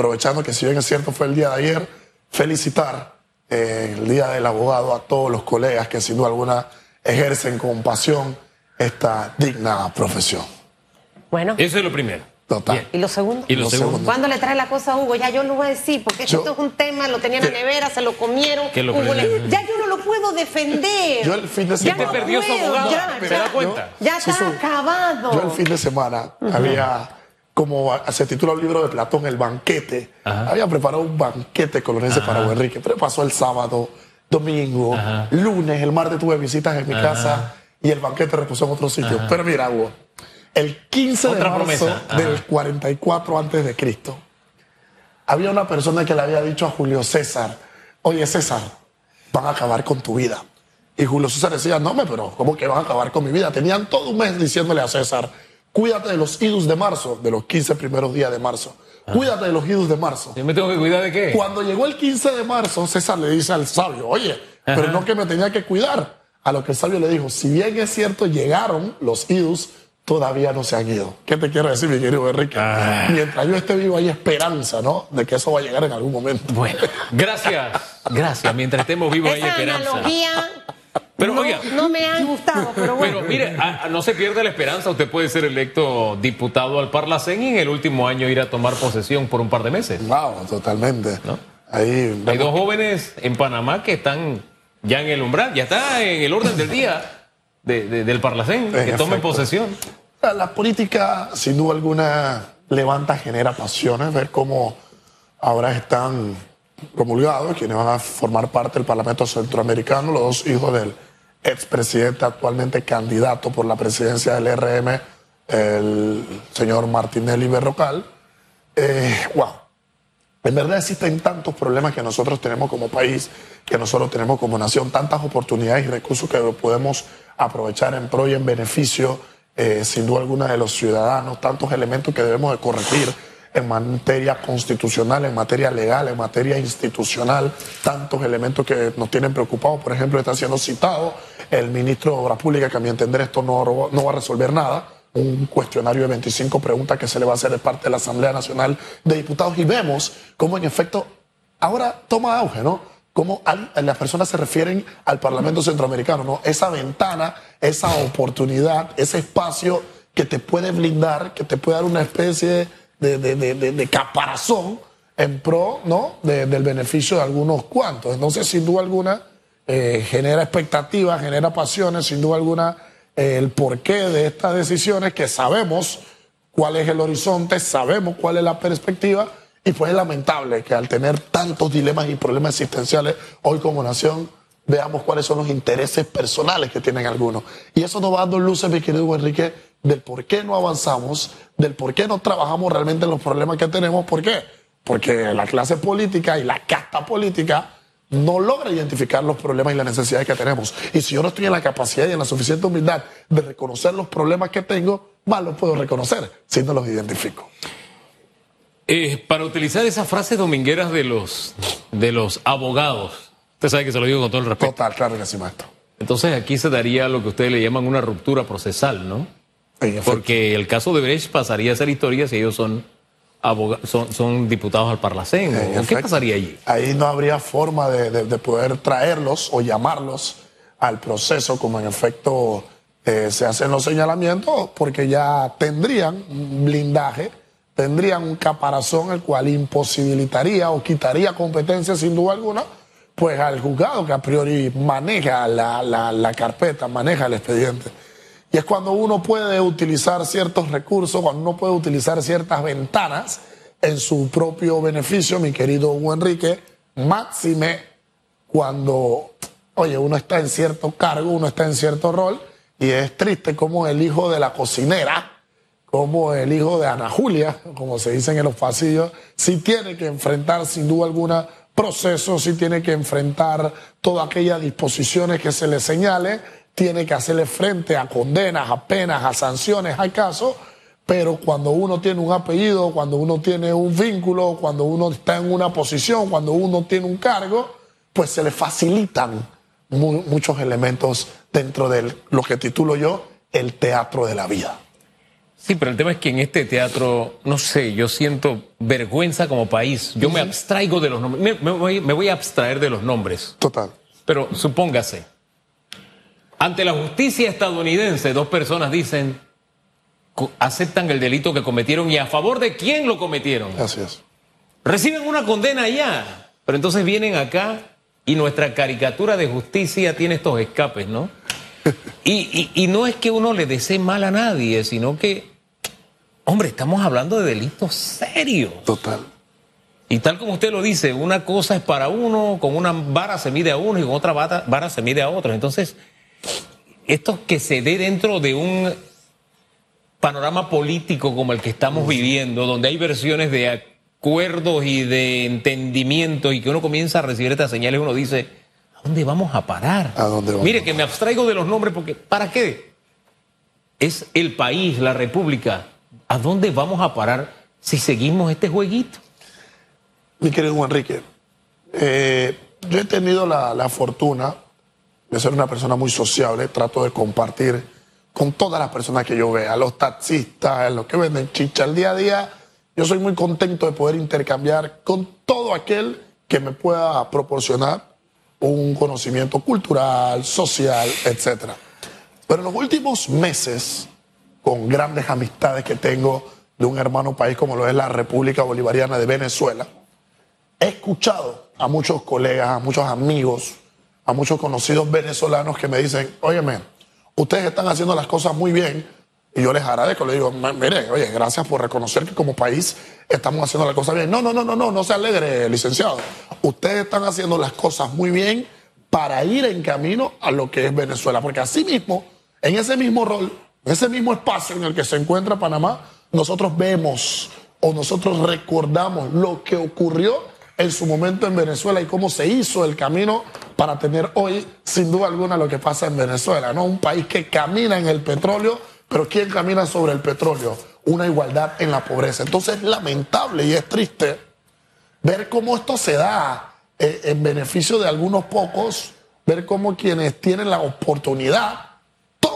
aprovechando que si bien es cierto fue el día de ayer, felicitar eh, el Día del Abogado a todos los colegas que sin duda alguna ejercen con pasión esta digna profesión. Bueno. Eso es lo primero. Total. ¿Y lo segundo? Y lo, Lo segundo. segundo. ¿Cuándo le trae la cosa a Hugo? Ya yo lo voy a decir, porque Yo- esto es un tema, lo tenían en la nevera, se lo comieron. ¿Qué lo Hugo le- ya yo no lo puedo defender. Yo el fin de Ya semana- no perdió su abogado, ya, ¿se ya. da cuenta? Ya está acabado. Yo el fin de semana había, como se titula el libro de Platón, El Banquete, Ajá. había preparado un banquete colonense para Hugo Enrique, pero pasó el sábado, domingo, Ajá. lunes, el martes tuve visitas en mi casa y el banquete reposó en otro sitio. Pero mira, Hugo, el 15 Otra de marzo del 44 antes de Cristo, había una persona que le había dicho a Julio César, oye César, van a acabar con tu vida. Y Julio César decía, no, me, pero ¿cómo que van a acabar con mi vida? Tenían todo un mes diciéndole a César, cuídate de los idus de marzo, de los 15 primeros días de marzo. Cuídate de los idus de marzo. ¿Yo me tengo que cuidar de qué? Cuando llegó el 15 de marzo, César le dice al sabio, oye, pero no que me tenía que cuidar. A lo que el sabio le dijo, si bien es cierto, llegaron los idus, todavía no se han ido. ¿Qué te quiero decir, mi querido Enrique? Ah. Mientras yo esté vivo hay esperanza, ¿no? De que eso va a llegar en algún momento. Bueno, gracias. Gracias. Mientras estemos vivos hay esperanza. analogía Pero, no, oiga. no me ha gustado, pero bueno. Pero mire, a- a- no se pierda la esperanza. Usted puede ser electo diputado al Parlacén y en el último año ir a tomar posesión por un par de meses. Wow, totalmente. ¿No? Ahí Hay dos jóvenes en Panamá que están ya en el umbral, ya está en el orden del día de- de- del Parlacén, que En tomen efecto. posesión. La, la política, sin duda alguna, levanta, genera pasiones. Ver cómo ahora están promulgados quienes van a formar parte del Parlamento Centroamericano, los dos hijos del expresidente actualmente candidato por la presidencia del RM, el señor Martinelli Berrocal. Eh, wow. En verdad existen tantos problemas que nosotros tenemos como país, que nosotros tenemos como nación, tantas oportunidades y recursos que podemos aprovechar en pro y en beneficio, eh, sin duda alguna, de los ciudadanos, tantos elementos que debemos de corregir en materia constitucional, en materia legal, en materia institucional, tantos elementos que nos tienen preocupados. Por ejemplo, está siendo citado el ministro de Obras Públicas, que a mi entender esto no, va a resolver nada un cuestionario de 25 preguntas que se le va a hacer de parte de la Asamblea Nacional de Diputados y vemos cómo en efecto ahora toma auge, ¿no? Cómo las personas se refieren al Parlamento Centroamericano, ¿no? Esa ventana, esa oportunidad, ese espacio que te puede blindar, que te puede dar una especie de, de- de- de- caparazón en pro, ¿no? De- del beneficio de algunos cuantos. Entonces, sin duda alguna, eh, genera expectativas, genera pasiones, sin duda alguna, eh, el porqué de estas decisiones, que sabemos cuál es el horizonte, sabemos cuál es la perspectiva, y pues es lamentable que al tener tantos dilemas y problemas existenciales hoy como nación, veamos cuáles son los intereses personales que tienen algunos. Y eso nos va dando luces, mi querido Enrique, del por qué no avanzamos, del por qué no trabajamos realmente en los problemas que tenemos. ¿Por qué? Porque la clase política y la casta política no logra identificar los problemas y las necesidades que tenemos. Y si yo no estoy en la capacidad y en la suficiente humildad de reconocer los problemas que tengo, más los puedo reconocer si no los identifico. Eh, para utilizar esas frases domingueras de los, de los abogados, usted sabe que se lo digo con todo el respeto. Total, claro que sí, maestro. Entonces aquí se daría lo que ustedes le llaman una ruptura procesal, ¿no? Porque el caso de Brecht pasaría a ser historia si ellos son, son, son diputados al Parlacén. En ¿o ¿Qué pasaría allí? Ahí no habría forma de, de- de poder traerlos o llamarlos al proceso, como en efecto eh, se hacen los señalamientos, porque ya tendrían un blindaje, tendrían un caparazón el cual imposibilitaría o quitaría competencia sin duda alguna, pues al juzgado que a priori maneja la, la- la carpeta, maneja el expediente. Y es cuando uno puede utilizar ciertos recursos, cuando uno puede utilizar ciertas ventanas en su propio beneficio, mi querido Hugo Enrique, máxime cuando, oye, uno está en cierto cargo, uno está en cierto rol, y es triste como el hijo de la cocinera, como el hijo de Ana Julia, como se dicen en los pasillos, sí tiene que enfrentar sin duda alguna procesos, sí tiene que enfrentar todas aquellas disposiciones que se le señale, tiene que hacerle frente a condenas, a penas, a sanciones, al caso, pero cuando uno tiene un apellido, cuando uno tiene un vínculo, cuando uno está en una posición, cuando uno tiene un cargo, pues se le facilitan mu- muchos elementos dentro de lo que titulo yo el teatro de la vida. Sí, pero el tema es que en este teatro, no sé, yo siento vergüenza como país. Yo me abstraigo de los nombres. Me, me voy, me voy a abstraer de los nombres. Total. Pero supóngase, ante la justicia estadounidense, dos personas dicen, aceptan el delito que cometieron y a favor de quién lo cometieron. Así es. Reciben una condena allá, pero entonces vienen acá y nuestra caricatura de justicia tiene estos escapes, ¿no? Y, y- y no es que uno le desee mal a nadie, sino que, hombre, estamos hablando de delitos serios. Total. Y tal como usted lo dice, una cosa es para uno, con una vara se mide a uno y con otra vara, vara se mide a otro. Entonces, esto que se dé dentro de un panorama político como el que estamos viviendo, donde hay versiones de acuerdos y de entendimiento y que uno comienza a recibir estas señales, uno dice, ¿a dónde vamos a parar? ¿A dónde vamos? Mire, que me abstraigo de los nombres porque, ¿para qué? Es el país, la república. ¿A dónde vamos a parar si seguimos este jueguito? Mi querido Enrique, eh, yo he tenido la, la fortuna de ser una persona muy sociable, trato de compartir con todas las personas que yo vea, los taxistas, los que venden chicha al día a día. Yo soy muy contento de poder intercambiar con todo aquel que me pueda proporcionar un conocimiento cultural, social, etc. Pero en los últimos meses, con grandes amistades que tengo de un hermano país como lo es la República Bolivariana de Venezuela, he escuchado a muchos colegas, a muchos amigos, a muchos conocidos venezolanos que me dicen, óyeme, ustedes están haciendo las cosas muy bien y yo les agradezco, les digo, "M- mire, oye, gracias por reconocer que como país estamos haciendo las cosas bien. No, no, no, no, no, no se alegre, licenciado. Ustedes están haciendo las cosas muy bien para ir en camino a lo que es Venezuela, porque así mismo, en ese mismo rol, en ese mismo espacio en el que se encuentra Panamá, nosotros vemos o nosotros recordamos lo que ocurrió en su momento en Venezuela y cómo se hizo el camino para tener hoy, sin duda alguna, lo que pasa en Venezuela, ¿no? Un país que camina en el petróleo, pero ¿quién camina sobre el petróleo? Una igualdad en la pobreza. Entonces es lamentable y es triste ver cómo esto se da eh, en beneficio de algunos pocos, ver cómo quienes tienen la oportunidad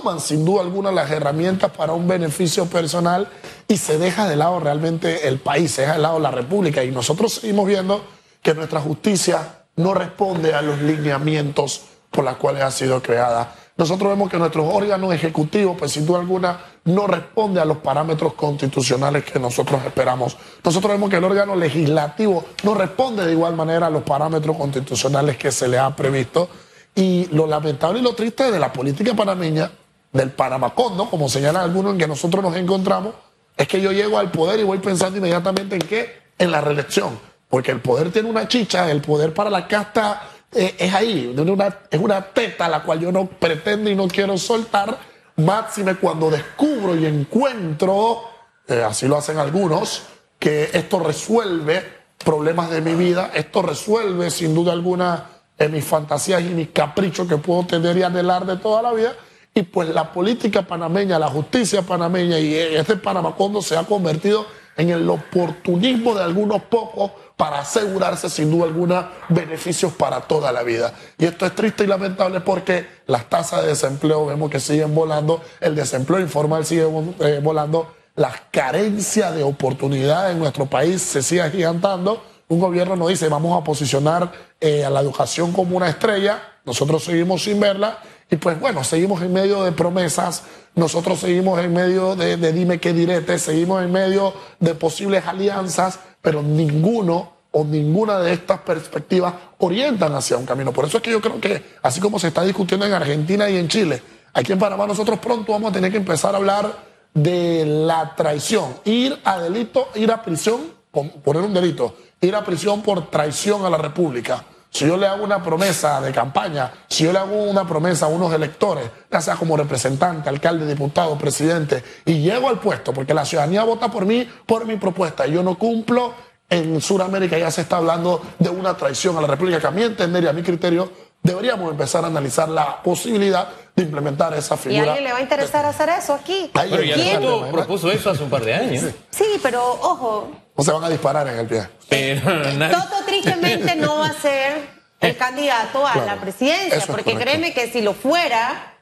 toman sin duda alguna las herramientas para un beneficio personal y se deja de lado realmente el país, se deja de lado la república y nosotros seguimos viendo que nuestra justicia no responde a los lineamientos por los cuales ha sido creada. Nosotros vemos que nuestros órganos ejecutivos, pues sin duda alguna, no responde a los parámetros constitucionales que nosotros esperamos. Nosotros vemos que el órgano legislativo no responde de igual manera a los parámetros constitucionales que se le ha previsto. Y lo lamentable y lo triste de la política panameña, del Panamacondo, como señalan algunos en que nosotros nos encontramos, es que yo llego al poder y voy pensando inmediatamente en qué? En la reelección. Porque el poder tiene una chicha, el poder para la casta eh, es ahí, una- es una teta la cual yo no pretendo y no quiero soltar, máxime cuando descubro y encuentro, eh, así lo hacen algunos, que esto resuelve problemas de mi vida, esto resuelve sin duda alguna eh, mis fantasías y mis caprichos que puedo tener y anhelar de toda la vida. Y pues la política panameña, la justicia panameña y este Panamacondo se ha convertido en el oportunismo de algunos pocos para asegurarse sin duda alguna beneficios para toda la vida. Y esto es triste y lamentable porque las tasas de desempleo vemos que siguen volando, el desempleo informal sigue eh, volando, las carencias de oportunidades en nuestro país se sigue agigantando. Un gobierno nos dice vamos a posicionar eh, a la educación como una estrella, nosotros seguimos sin verla y pues bueno, seguimos en medio de promesas, nosotros seguimos en medio de, dime qué direte, seguimos en medio de posibles alianzas, pero ninguno o ninguna de estas perspectivas orientan hacia un camino. Por eso es que yo creo que, así como se está discutiendo en Argentina y en Chile, aquí en Panamá nosotros pronto vamos a tener que empezar a hablar de la traición, ir a delito, ir a prisión, pon- poner un delito, ir a prisión por traición a la República. Si yo le hago una promesa de campaña, si yo le hago una promesa a unos electores, ya sea como representante, alcalde, diputado, presidente, y llego al puesto, porque la ciudadanía vota por mí, por mi propuesta, y yo no cumplo, en Sudamérica ya se está hablando de una traición a la República, que a mi entender y a mi criterio, deberíamos empezar a analizar la posibilidad de implementar esa ¿Y a figura. alguien le va a interesar hacer eso aquí? Pero ya propuso eso hace un par de años. Sí, pero ojo, No se van a disparar en el pie. Pero nadie- Toto tristemente no va a ser el candidato a Claro, la presidencia, porque créeme que si lo fuera,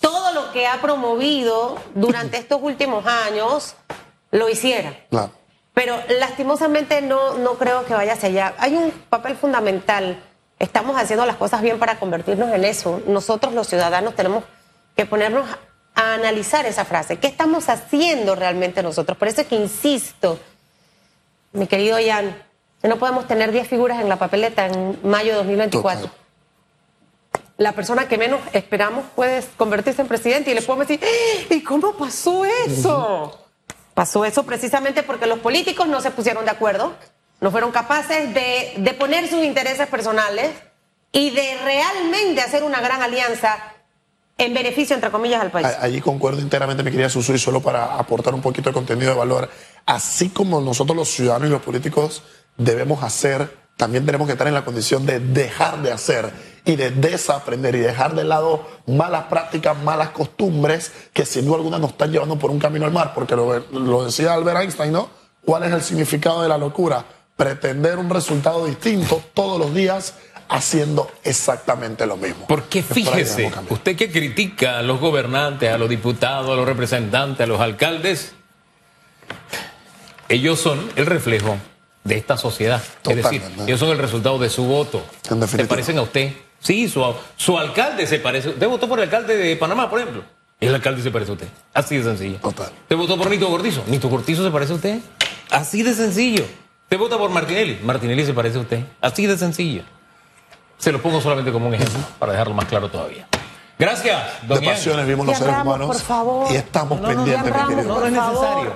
todo lo que ha promovido durante estos últimos años lo hiciera. Claro. Pero lastimosamente no, no creo que vaya hacia allá. Hay un papel fundamental. Estamos haciendo las cosas bien para convertirnos en eso. Nosotros los ciudadanos tenemos que ponernos a analizar esa frase. ¿Qué estamos haciendo realmente nosotros? Por eso es que insisto, mi querido Jan, que no podemos tener 10 figuras en la papeleta en mayo de 2024. Total. La persona que menos esperamos puede convertirse en presidente y le podemos decir, "¡Ah! ¿y cómo pasó eso? Pasó eso precisamente porque los políticos no se pusieron de acuerdo, no fueron capaces de, de poner sus intereses personales y de realmente hacer una gran alianza en beneficio, entre comillas, al país. Allí concuerdo enteramente, mi querida Susu, y solo para aportar un poquito de contenido de valor. Así como nosotros los ciudadanos y los políticos debemos hacer, también tenemos que estar en la condición de dejar de hacer y de desaprender y dejar de lado malas prácticas, malas costumbres que sin duda alguna nos están llevando por un camino al mar, porque lo, lo decía Albert Einstein, ¿no? ¿Cuál es el significado de la locura? Pretender un resultado distinto todos los días haciendo exactamente lo mismo. Porque fíjese, usted que critica a los gobernantes, a los diputados, a los representantes, a los alcaldes, ellos son el reflejo de esta sociedad. es decir, ellos son el resultado de su voto. Se parecen a usted. Sí, su, su alcalde se parece. Usted votó por el alcalde de Panamá, por ejemplo. Y el alcalde se parece a usted. Así de sencillo. Total. ¿Usted votó por Nito Cortizo? ¿Nito Cortizo se parece a usted? Así de sencillo. ¿Usted vota por Martinelli? Martinelli se parece a usted. Así de sencillo. Se lo pongo solamente como un ejemplo, para dejarlo más claro todavía. Gracias, don de pasiones vimos los seres humanos por favor. y estamos No, no, no, pendientes, ya mi querido. No, no es Por favor. necesario.